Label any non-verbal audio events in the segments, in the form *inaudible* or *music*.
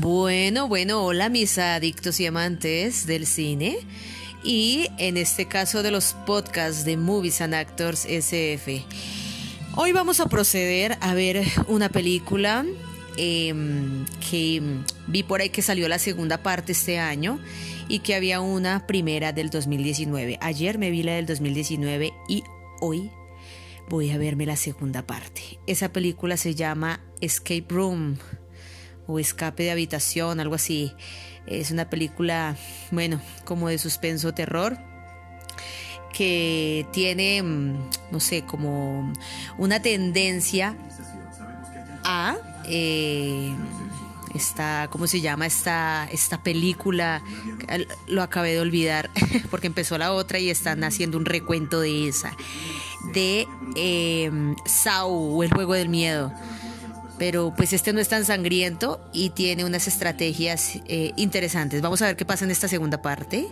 Bueno, bueno, hola mis adictos y amantes del cine y en este caso de los podcasts de Movies and Actors SF. Hoy vamos a proceder a ver una película em, que vi por ahí que salió la segunda parte este año y que había una primera del 2019. Ayer me vi la del 2019 y hoy voy a verme la segunda parte. Esa película se llama Escape Room o Escape de Habitación, algo así. Es una película, bueno, como de suspenso terror que tiene, mm, no sé, como una tendencia a... Eh, esta, ¿cómo se llama esta, esta película? Lo acabé de olvidar *laughs* porque empezó la otra y están haciendo un recuento de esa. De eh, Sau, el juego del miedo pero pues este no es tan sangriento y tiene unas estrategias eh, interesantes. Vamos a ver qué pasa en esta segunda parte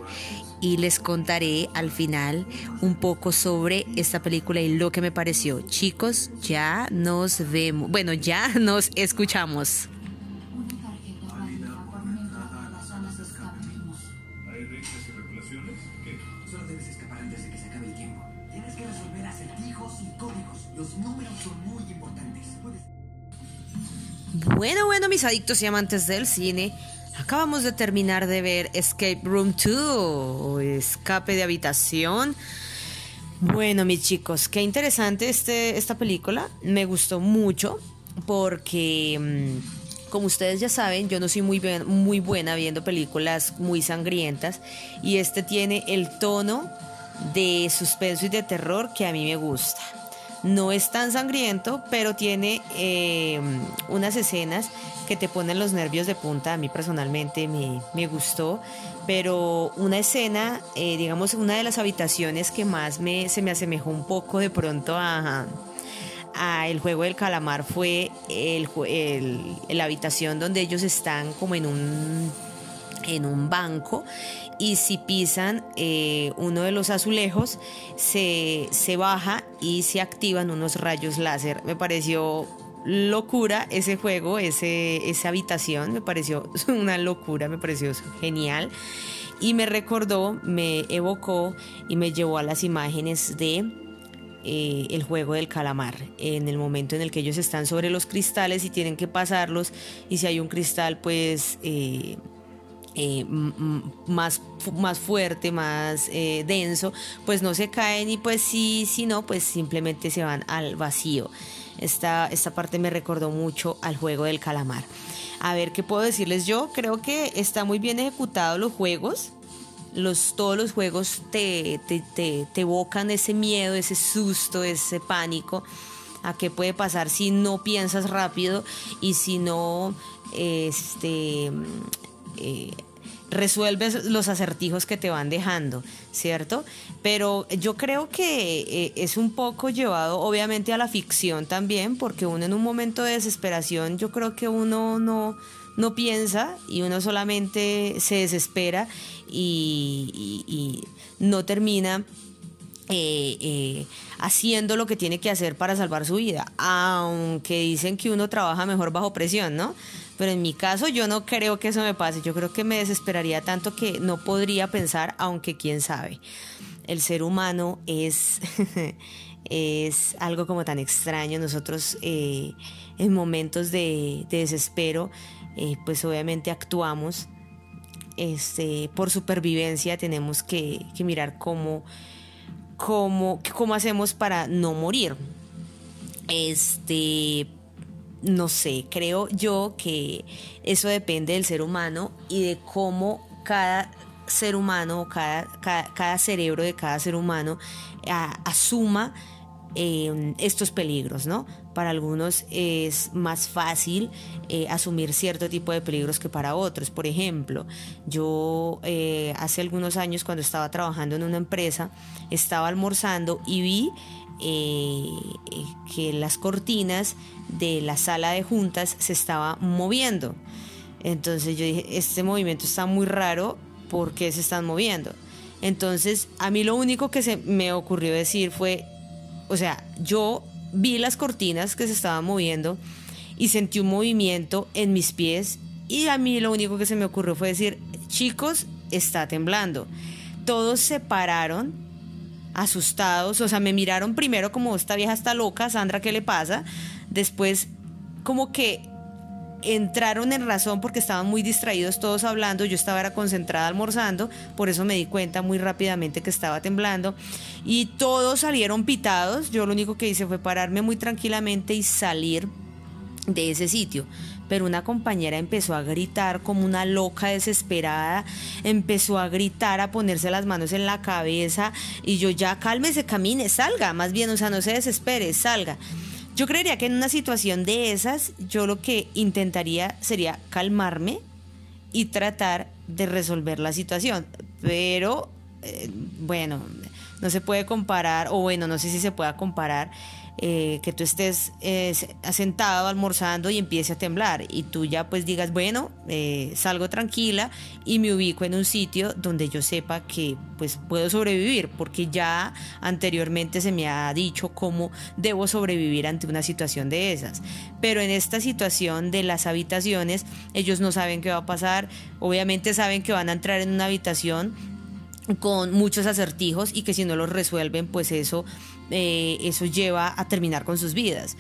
y les contaré al final un poco sobre esta película y lo que me pareció. Chicos, ya nos vemos, bueno, ya *laughs* nos escuchamos. Bueno, bueno, mis adictos y amantes del cine, acabamos de terminar de ver Escape Room 2 o Escape de Habitación. Bueno, mis chicos, qué interesante este, esta película. Me gustó mucho porque, mm, como ustedes ya saben, yo no soy muy, muy buena viendo películas muy sangrientas y este tiene el tono de suspenso y de terror que a mí me gusta. No es tan sangriento, pero tiene eh, unas escenas que te ponen los nervios de punta. A mí personalmente me, gustó. Pero una escena, eh, digamos, una de las habitaciones que más me, se me asemejó un poco de pronto a, el juego del calamar fue el, la habitación donde ellos están como en un en un banco y si pisan eh, uno de los azulejos se, baja y se activan unos rayos láser. Me pareció locura ese juego, ese, esa habitación, me pareció *laughs* una locura, me pareció genial y me recordó, me evocó y me llevó a las imágenes de eh, el juego del calamar, en el momento en el que ellos están sobre los cristales y tienen que pasarlos y si hay un cristal pues... Eh, eh, más, más fuerte, más eh, denso, pues no se caen y pues sí, si no, pues simplemente se van al vacío. Esta, esta parte me recordó mucho al juego del calamar. A ver, ¿qué puedo decirles yo? Creo que está muy bien ejecutado los juegos. Los, todos los juegos te, te, te, te evocan ese miedo, ese susto, ese pánico a qué puede pasar si no piensas rápido y si no este, eh, resuelves los acertijos que te van dejando, ¿cierto? Pero yo creo que eh, es un poco llevado obviamente a la ficción también, porque uno en un momento de desesperación, yo creo que uno no, no piensa y uno solamente se desespera y, no termina eh, eh, haciendo lo que tiene que hacer para salvar su vida, aunque dicen que uno trabaja mejor bajo presión, ¿no? Pero en mi caso yo no creo que eso me pase. Yo creo que me desesperaría tanto que no podría pensar, aunque quién sabe. El ser humano es, *laughs* es algo como tan extraño. Nosotros eh, en momentos de, desespero, eh, pues obviamente actuamos. Este, por supervivencia tenemos que, mirar cómo, cómo, cómo hacemos para no morir. Este, no sé, creo yo que eso depende del ser humano y de cómo cada ser humano, cada, cada, cerebro de cada ser humano asuma em, estos peligros, ¿no? Para algunos es más fácil eh, asumir cierto tipo de peligros que para otros. Por ejemplo, yo eh, hace algunos años cuando estaba trabajando en una empresa, estaba almorzando y vi eh, que las cortinas de la sala de juntas se estaba moviendo. Entonces yo dije, este movimiento está muy raro, ¿por qué se están moviendo? Entonces a mí lo único que se me ocurrió decir fue, o sea, yo vi las cortinas que se estaban moviendo y sentí un movimiento en mis pies Y a mí lo único que se me ocurrió fue decir, chicos, está temblando. Todos se pararon asustados, o sea, me miraron primero como esta vieja está loca, Sandra, ¿qué le pasa? Después como que entraron en razón porque estaban muy distraídos todos hablando, yo estaba era concentrada almorzando, por eso me di cuenta muy rápidamente que estaba temblando y todos salieron pitados, yo lo único que hice fue pararme muy tranquilamente y salir de ese sitio. Pero una compañera empezó a gritar como una loca desesperada, empezó a gritar, a ponerse las manos en la cabeza y yo ya cálmese, camine, salga, más bien, o sea, no se desespere, salga. Yo creería que en una situación de esas, yo lo que intentaría sería calmarme y tratar de resolver la situación. Pero, eh, bueno, no se puede comparar, o bueno, no sé si se pueda comparar eh, que tú estés eh, sentado almorzando y empiece a temblar y tú ya pues digas, bueno, eh, salgo tranquila y me ubico en un sitio donde yo sepa que pues puedo sobrevivir, porque ya anteriormente se me ha dicho cómo debo sobrevivir ante una situación de esas. Pero en esta situación de las habitaciones, ellos no saben qué va a pasar, obviamente saben que van a entrar en una habitación con muchos acertijos y que si no los resuelven, pues eso, eh, eso lleva a terminar con sus vidas.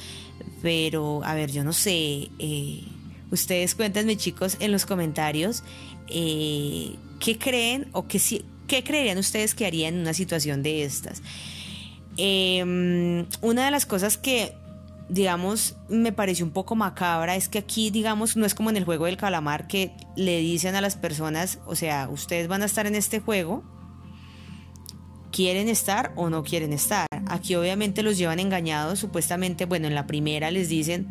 Pero, a ver, yo no sé, eh, ustedes cuéntenme chicos en los comentarios eh, qué creen o qué, qué creerían ustedes que harían en una situación de estas. Em, una de las cosas que digamos, me pareció un poco macabra es que aquí, digamos, no es como en el juego del calamar que le dicen a las personas, o sea, ustedes van a estar en este juego, quieren estar o no quieren estar. Aquí obviamente los llevan engañados, supuestamente, bueno, en la primera les dicen,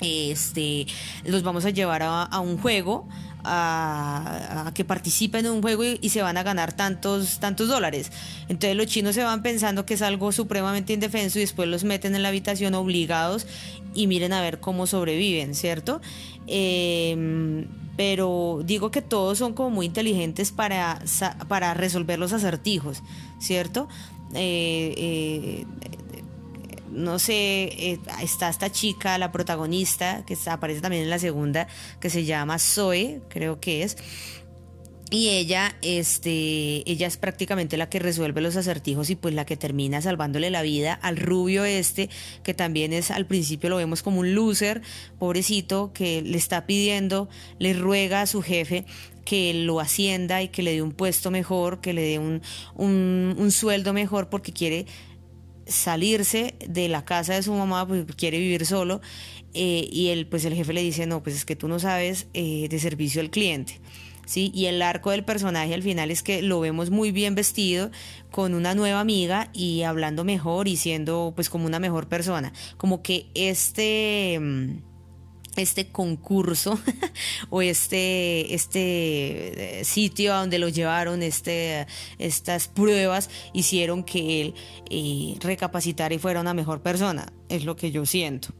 este, los vamos a llevar a, un juego, a, que participen en un juego y, se van a ganar tantos, tantos dólares. Entonces los chinos se van pensando que es algo supremamente indefenso y después los meten en la habitación obligados y miren a ver cómo sobreviven, ¿cierto? Em, pero digo que todos son como muy inteligentes para, para resolver los acertijos, ¿cierto? Eh, eh, no sé, eh, está esta chica, la protagonista, que aparece también en la segunda, que se llama Zoe, creo que es, y ella, este, ella es prácticamente la que resuelve los acertijos y pues la que termina salvándole la vida al rubio este, que también es al principio lo vemos como un loser, pobrecito, que le está pidiendo, le ruega a su jefe que lo ascienda y que le dé un puesto mejor, que le dé un, un, sueldo mejor porque quiere salirse de la casa de su mamá porque quiere vivir solo eh, y él pues el jefe le dice no pues es que tú no sabes eh, de servicio al cliente y el arco del personaje al final es que lo vemos muy bien vestido, con una nueva amiga y hablando mejor y siendo pues como una mejor persona. Como que este mm, este concurso *laughs* o este, este eh, sitio a donde lo llevaron, este, estas pruebas hicieron que él eh, recapacitara y fuera una mejor persona, es lo que yo siento.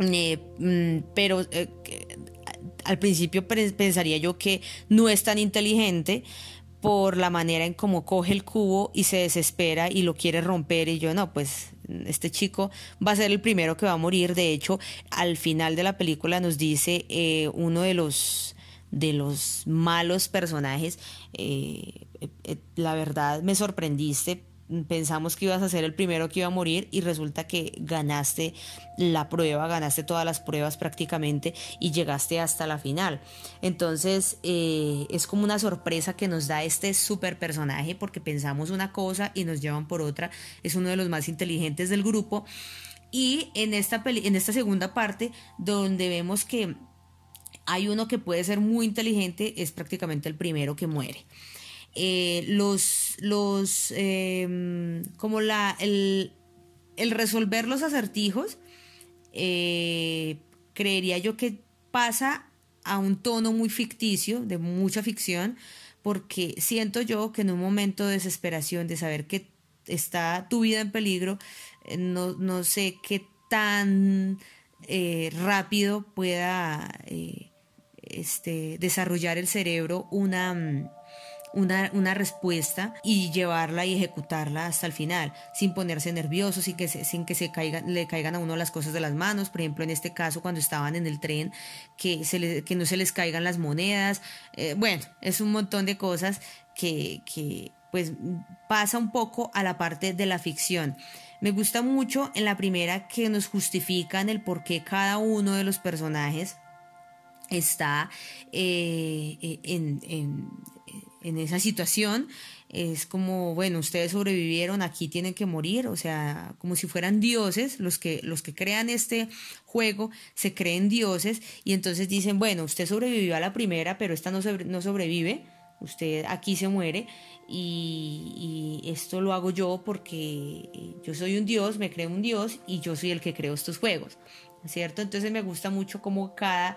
Eh, mm, pero al principio pensaría yo que no es tan inteligente por la manera en cómo coge el cubo y se desespera y lo quiere romper y yo no, pues este chico va a ser el primero que va a morir. De hecho, al final de la película nos dice eh, uno de los de los malos personajes, eh, eh, la verdad me sorprendiste pensamos que ibas a ser el primero que iba a morir y resulta que ganaste la prueba, ganaste todas las pruebas prácticamente y llegaste hasta la final. Entonces eh, es como una sorpresa que nos da este super personaje porque pensamos una cosa y nos llevan por otra. Es uno de los más inteligentes del grupo. Y en esta, en esta segunda parte donde vemos que hay uno que puede ser muy inteligente, es prácticamente el primero que muere. Eh, los, los em, como la, el, resolver los acertijos, eh, creería yo que pasa a un tono muy ficticio, de mucha ficción, porque siento yo que en un momento de desesperación, de saber que está tu vida en peligro, eh, no, no sé qué tan rápido pueda este, desarrollar el cerebro una una, una respuesta y llevarla y ejecutarla hasta el final, sin ponerse nervioso, sin que, se, sin que se caigan, le caigan a uno las cosas de las manos. Por ejemplo, en este caso, cuando estaban en el tren, que, se que no se les caigan las monedas. Eh, bueno, es un montón de cosas que, que pues pasa un poco a la parte de la ficción. Me gusta mucho en la primera que nos justifican el por qué cada uno de los personajes está eh, eh, en, en, esa situación. Es como, bueno, ustedes sobrevivieron, aquí tienen que morir, o sea, como si fueran dioses, los que, los que crean este juego se creen dioses y entonces dicen, bueno, usted sobrevivió a la primera, pero esta no, no sobrevive, usted aquí se muere y, esto lo hago yo porque yo soy un dios, me creo un dios y yo soy el que creo estos juegos, ¿cierto? Entonces me gusta mucho cómo cada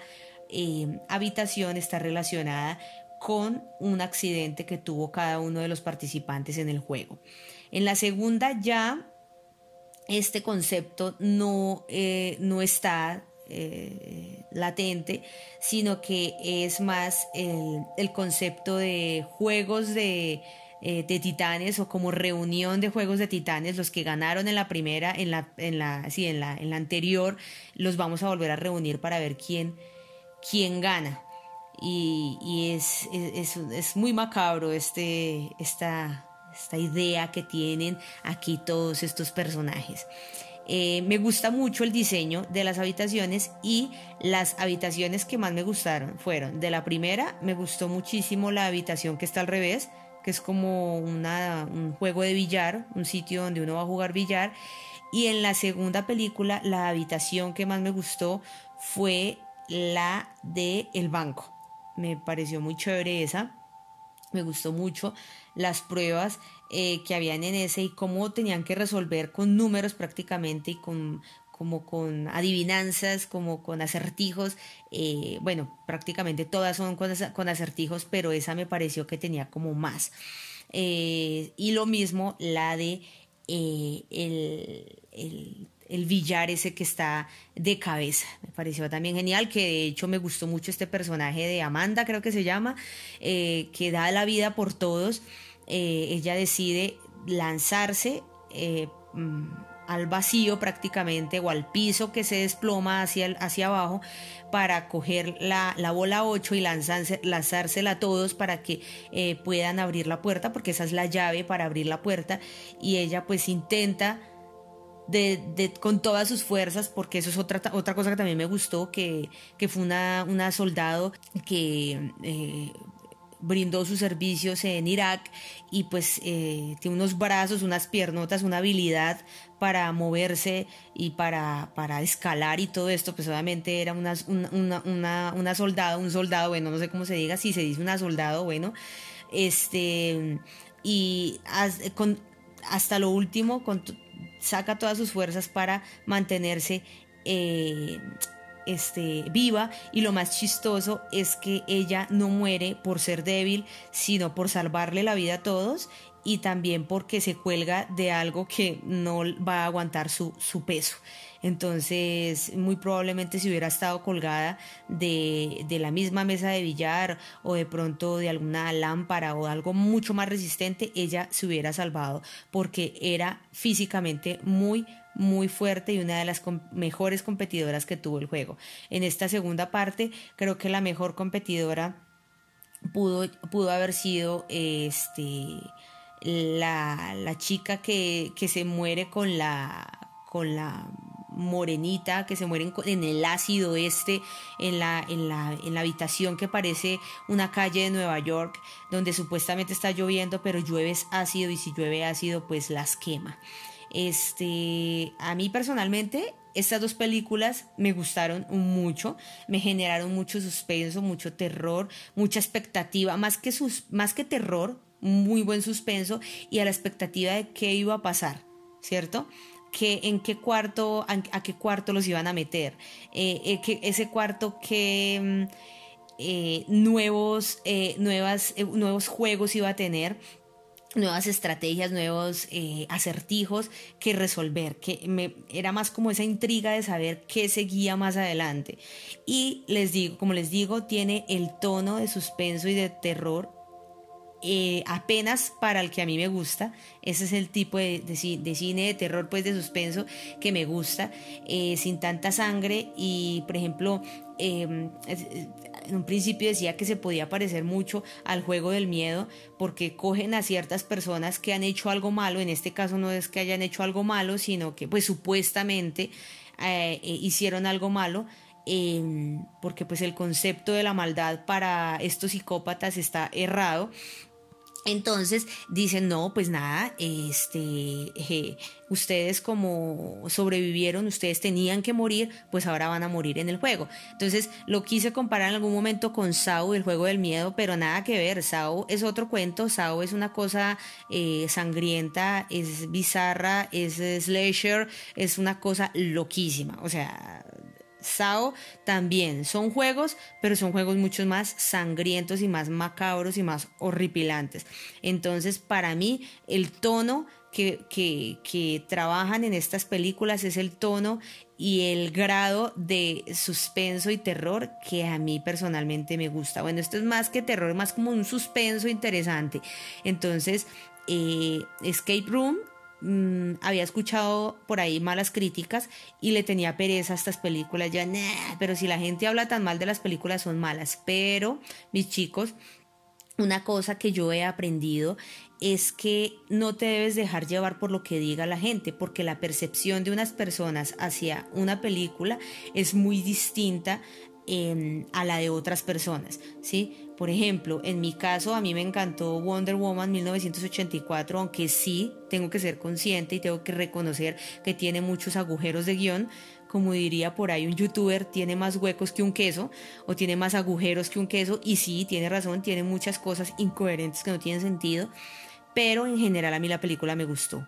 eh, habitación está relacionada con un accidente que tuvo cada uno de los participantes en el juego. En la segunda ya este concepto no, eh, no está eh, latente, sino que es más el, concepto de juegos de, eh, de, titanes o como reunión de juegos de titanes, los que ganaron en la primera, en la, en la, sí, en la, en la anterior, los vamos a volver a reunir para ver quién, quién gana. Y, es, es, es, muy macabro este, esta, esta idea que tienen aquí todos estos personajes. Eh, me gusta mucho el diseño de las habitaciones y las habitaciones que más me gustaron fueron de la primera, me gustó muchísimo la habitación que está al revés, que es como una, un juego de billar, un sitio donde uno va a jugar billar. Y en la segunda película, la habitación que más me gustó fue la de el banco. Me pareció muy chévere esa. Me gustó mucho las pruebas eh, que habían en ese y cómo tenían que resolver con números prácticamente y con como con adivinanzas, como con acertijos. Eh, bueno, prácticamente todas son con, acertijos, pero esa me pareció que tenía como más. Eh, y lo mismo la de el, el, billar ese que está de cabeza. Me pareció también genial, que de hecho me gustó mucho este personaje de Amanda, creo que se llama, que da la vida por todos. Eh, ella decide lanzarse eh, mm, al vacío prácticamente o al piso que se desploma hacia, hacia abajo para coger la, bola 8 y lanzársela a todos para que eh, puedan abrir la puerta porque esa es la llave para abrir la puerta y ella pues intenta de, con todas sus fuerzas, porque eso es otra, otra cosa que también me gustó, que, fue una, una soldado que brindó sus servicios en Irak y pues eh, tiene unos brazos, unas piernotas, una habilidad para moverse y para, para escalar y todo esto, pues obviamente era una, una, una, soldado, un soldado, bueno, no sé cómo se diga, si se dice una soldado, bueno, este, y con, hasta lo último saca todas sus fuerzas para mantenerse eh, este, viva y lo más chistoso es que ella no muere por ser débil, sino por salvarle la vida a todos y también porque se cuelga de algo que no va a aguantar su, su peso. Entonces, muy probablemente si hubiera estado colgada de, de, la misma mesa de billar o de pronto de alguna lámpara o algo mucho más resistente, ella se hubiera salvado porque era físicamente muy, muy fuerte y una de las mejores competidoras que tuvo el juego. En esta segunda parte, creo que la mejor competidora pudo, pudo haber sido este, la, la chica que, que, se muere con la, con la morenita que se muere en, el ácido este en la, en, la, en la habitación que parece una calle de Nueva York donde supuestamente está lloviendo pero llueve ácido y si llueve ácido pues las quema este, a mí personalmente, estas dos películas me gustaron mucho, me generaron mucho suspenso, mucho terror, mucha expectativa, más que, sus, más que terror, muy buen suspenso y a la expectativa de qué iba a pasar, ¿cierto? Que, en qué cuarto, a, qué cuarto los iban a meter, eh, eh, que ese cuarto que mm, eh, nuevos, nuevas, nuevos juegos iba a tener nuevas estrategias, nuevos acertijos que resolver, que me, era más como esa intriga de saber qué seguía más adelante. Y les digo, como les digo, tiene el tono de suspenso y de terror eh, apenas para el que a mí me gusta. Ese es el tipo de, cine de terror, pues de suspenso que me gusta, eh, sin tanta sangre. Y, por ejemplo, em, en un principio decía que se podía parecer mucho al juego del miedo porque cogen a ciertas personas que han hecho algo malo, en este caso no es que hayan hecho algo malo, sino que pues supuestamente eh, hicieron algo malo, em, porque pues el concepto de la maldad para estos psicópatas está errado entonces dicen, no, pues nada, este, ustedes como sobrevivieron, ustedes tenían que morir, pues ahora van a morir en el juego. Entonces lo quise comparar en algún momento con Sao, el juego del miedo, pero nada que ver, Sao es otro cuento, Sao es una cosa eh, sangrienta, es bizarra, es slasher, es una cosa loquísima, o sea, Sao también son juegos, pero son juegos mucho más sangrientos y más macabros y más horripilantes. Entonces, para mí, el tono que, que, trabajan en estas películas es el tono y el grado de suspenso y terror que a mí personalmente me gusta. Bueno, esto es más que terror, más como un suspenso interesante. Entonces, eh, Escape Room Mm, había escuchado por ahí malas críticas y le tenía pereza a estas películas. Ya, pero si la gente habla tan mal de las películas son malas. Pero, mis chicos, una cosa que yo he aprendido es que no te debes dejar llevar por lo que diga la gente, porque la percepción de unas personas hacia una película es muy distinta em, a la de otras personas, ¿sí? Por ejemplo, en mi caso a mí me encantó Wonder Woman 1984, aunque sí tengo que ser consciente y tengo que reconocer que tiene muchos agujeros de guion. Como diría por ahí un youtuber, tiene más huecos que un queso o tiene más agujeros que un queso. Y sí, tiene razón, tiene muchas cosas incoherentes que no tienen sentido. Pero en general a mí la película me gustó.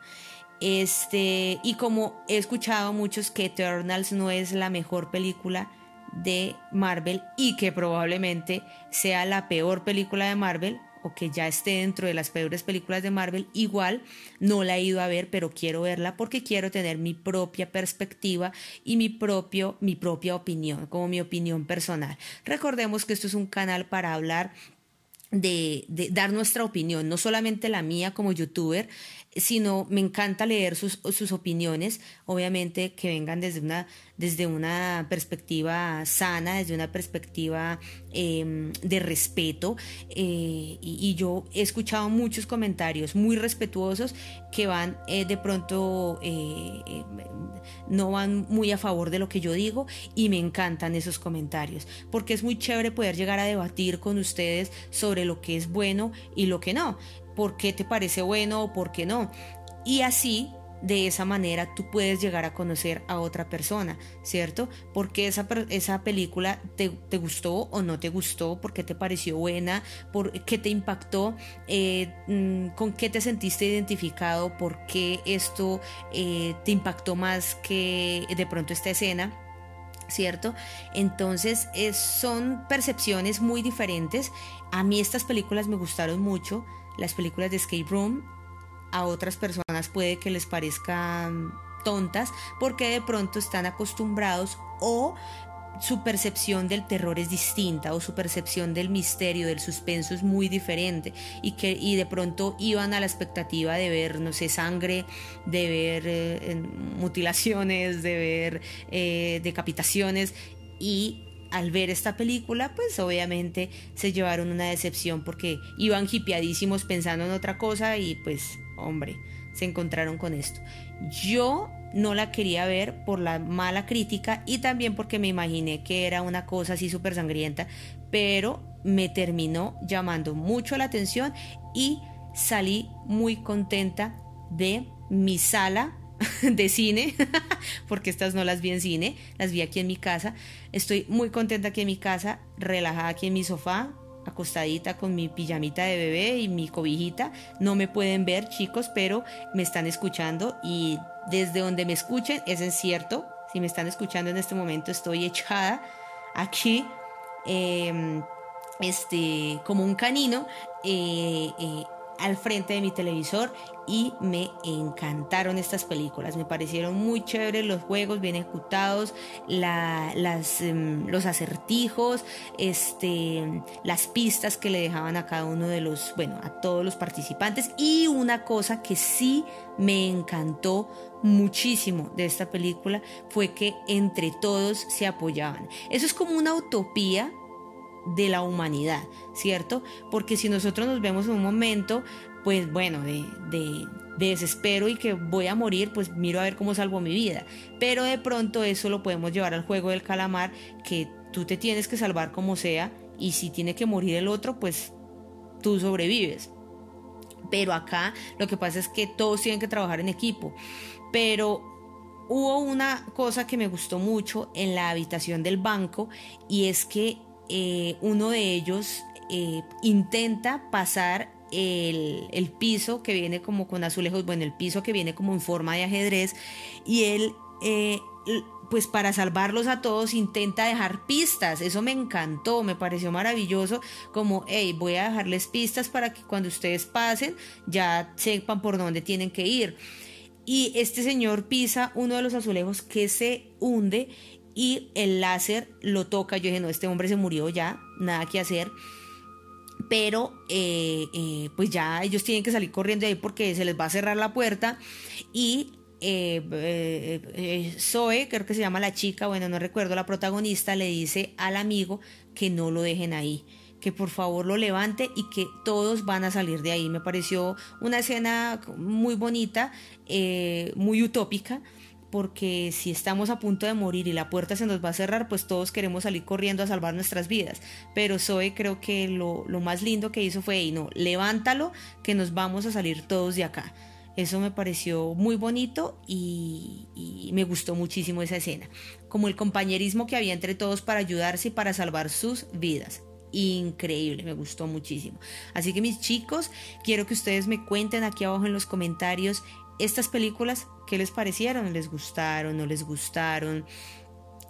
Este, y como he escuchado a muchos que Eternals no es la mejor película, de Marvel y que probablemente sea la peor película de Marvel o que ya esté dentro de las peores películas de Marvel, igual no la he ido a ver, pero quiero verla porque quiero tener mi propia perspectiva y mi propio mi propia opinión, como mi opinión personal. Recordemos que esto es un canal para hablar de, de, dar nuestra opinión, no solamente la mía como youtuber, sino me encanta leer sus, sus opiniones, obviamente que vengan desde una, desde una perspectiva sana, desde una perspectiva em, de respeto. Eh, y, yo he escuchado muchos comentarios muy respetuosos que van eh, de pronto, eh, no van muy a favor de lo que yo digo y me encantan esos comentarios, porque es muy chévere poder llegar a debatir con ustedes sobre lo que es bueno y lo que no por qué te parece bueno o por qué no. Y así, de esa manera, tú puedes llegar a conocer a otra persona, ¿cierto? Porque esa, esa película te, gustó o no te gustó, por qué te pareció buena, por qué te impactó, eh, mm, con qué te sentiste identificado, por qué esto eh, te impactó más que de pronto esta escena. ¿cierto? Entonces son percepciones muy diferentes. A mí estas películas me gustaron mucho las películas de Escape Room a otras personas puede que les parezcan tontas porque de pronto están acostumbrados o su percepción del terror es distinta o su percepción del misterio, del suspenso es muy diferente y que y de pronto iban a la expectativa de ver, no sé, sangre, de ver eh, mutilaciones, de ver eh, decapitaciones y al ver esta película, pues obviamente se llevaron una decepción porque iban hipiadísimos pensando en otra cosa y pues, hombre, se encontraron con esto. Yo no la quería ver por la mala crítica y también porque me imaginé que era una cosa así súper sangrienta, pero me terminó llamando mucho la atención y salí muy contenta de mi sala *laughs* de cine, *laughs* porque estas no las vi en cine, las vi aquí en mi casa. Estoy muy contenta aquí en mi casa, relajada aquí en mi sofá, acostadita con mi pijamita de bebé y mi cobijita. No me pueden ver, chicos, pero me están escuchando y desde donde me escuchen, es en cierto, si me están escuchando en este momento, estoy echada aquí. Em, este, como un canino, eh, eh, al frente de mi televisor y me encantaron estas películas. Me parecieron muy chéveres los juegos, bien ejecutados, las, em, los acertijos, este, las pistas que le dejaban a cada uno de los, bueno, a todos los participantes. Y una cosa que sí me encantó muchísimo de esta película fue que entre todos se apoyaban. Eso es como una utopía de la humanidad, ¿cierto? Porque si nosotros nos vemos en un momento, pues bueno, de, de, desespero y que voy a morir, pues miro a ver cómo salvo mi vida. Pero de pronto eso lo podemos llevar al juego del calamar, que tú te tienes que salvar como sea y si tiene que morir el otro, pues tú sobrevives. Pero acá lo que pasa es que todos tienen que trabajar en equipo. Pero hubo una cosa que me gustó mucho en la habitación del banco y es que eh, uno de ellos eh, intenta pasar el, piso que viene como con azulejos, bueno, el piso que viene como en forma de ajedrez y él, eh, pues para salvarlos a todos, intenta dejar pistas. Eso me encantó, me pareció maravilloso, como, hey, voy a dejarles pistas para que cuando ustedes pasen ya sepan por dónde tienen que ir. Y este señor pisa uno de los azulejos que se hunde y el láser lo toca. Yo dije, no, este hombre se murió ya, nada que hacer. Pero eh, eh, pues ya ellos tienen que salir corriendo de ahí porque se les va a cerrar la puerta. Y eh, Zoe, creo que se llama la chica, bueno, no recuerdo, la protagonista le dice al amigo que no lo dejen ahí que por favor lo levante y que todos van a salir de ahí. Me pareció una escena muy bonita, muy utópica, porque si estamos a punto de morir y la puerta se nos va a cerrar, pues todos queremos salir corriendo a salvar nuestras vidas. Pero Zoe creo que lo, más lindo que hizo fue, no, levántalo, que nos vamos a salir todos de acá. Eso me pareció muy bonito y, y, me gustó muchísimo esa escena. Como el compañerismo que había entre todos para ayudarse y para salvar sus vidas. Increíble, me gustó muchísimo. Así que mis chicos, quiero que ustedes me cuenten aquí abajo en los comentarios estas películas, ¿qué les parecieron? ¿Les gustaron? ¿No les gustaron?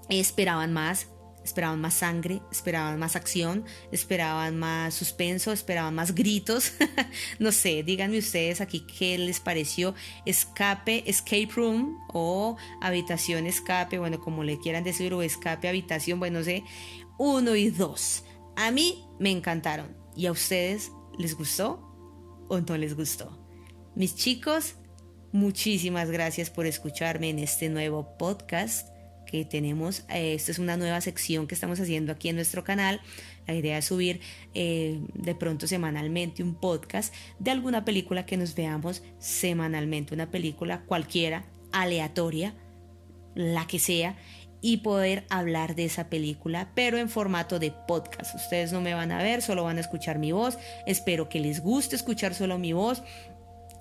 ¿Esperaban más? esperaban más sangre, esperaban más acción, esperaban más suspenso, esperaban más gritos. *laughs* no sé, díganme ustedes aquí qué les pareció escape, escape room o habitación escape, bueno, como le quieran decir, o escape habitación, bueno, no sé, uno y dos. A mí me encantaron. ¿Y a ustedes les gustó o no les gustó? Mis chicos, Muchísimas gracias por escucharme en este nuevo podcast que tenemos. Eh, esta es una nueva sección que estamos haciendo aquí en nuestro canal. La idea es subir eh, de pronto semanalmente un podcast de alguna película que nos veamos semanalmente, una película cualquiera, aleatoria, la que sea, y poder hablar de esa película, pero en formato de podcast. Ustedes no me van a ver, solo van a escuchar mi voz. Espero que les guste escuchar solo mi voz.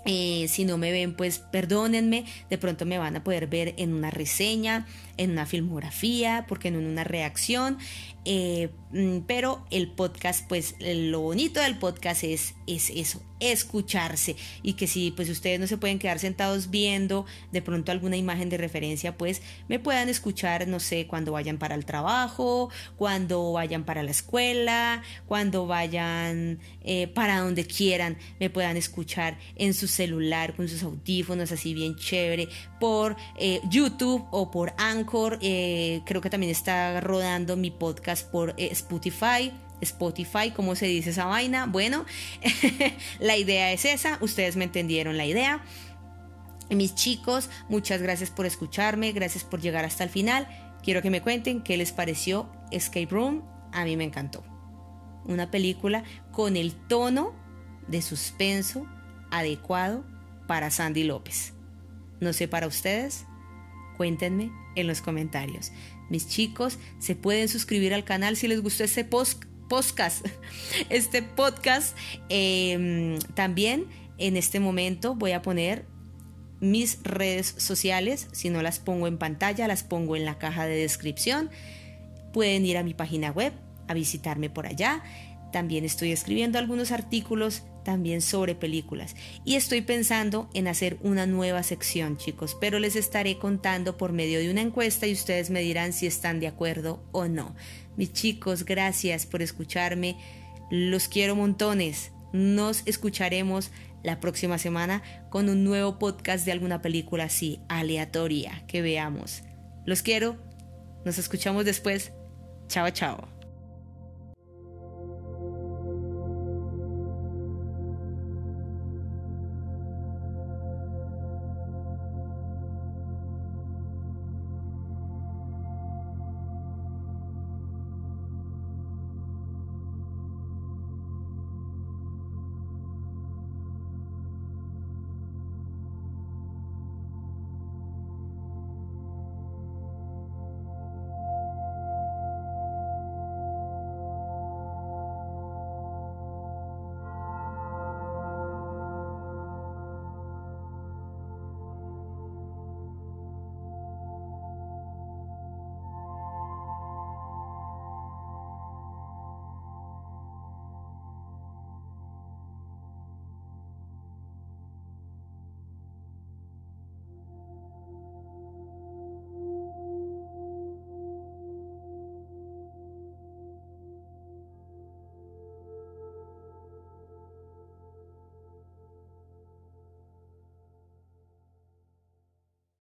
Eh, si no me ven, pues perdónenme, de pronto me van a poder ver en una reseña, en una filmografía, porque no en una reacción. Eh, mm, pero el podcast, pues lo bonito del podcast es, es eso, escucharse y que si pues ustedes no se pueden quedar sentados viendo de pronto alguna imagen de referencia, pues me puedan escuchar, no sé, cuando vayan para el trabajo, cuando vayan para la escuela, cuando vayan eh, para donde quieran, me puedan escuchar en su celular con sus audífonos así bien chévere por eh, YouTube o por Anchor, creo que también está rodando mi podcast por eh, Spotify. Spotify, ¿cómo se dice esa vaina? Bueno, *laughs* la idea es esa, ustedes me entendieron la idea. Mis chicos, muchas gracias por escucharme, gracias por llegar hasta el final. Quiero que me cuenten qué les pareció Escape Room. A mí me encantó. Una película con el tono de suspenso adecuado para Sandy López. No sé para ustedes. Cuéntenme en los comentarios. Mis chicos, se pueden suscribir al canal si les gustó este podcast. *laughs* Este podcast em, también en este momento voy a poner mis redes sociales. Si no las pongo en pantalla, las pongo en la caja de descripción. Pueden ir a mi página web a visitarme por allá. También estoy escribiendo algunos artículos también sobre películas. Y estoy pensando en hacer una nueva sección, chicos, pero les estaré contando por medio de una encuesta y ustedes me dirán si están de acuerdo o no. Mis chicos, gracias por escucharme. Los quiero montones. Nos escucharemos la próxima semana con un nuevo podcast de alguna película así, aleatoria, que veamos. Los quiero. Nos escuchamos después. Chao, chao.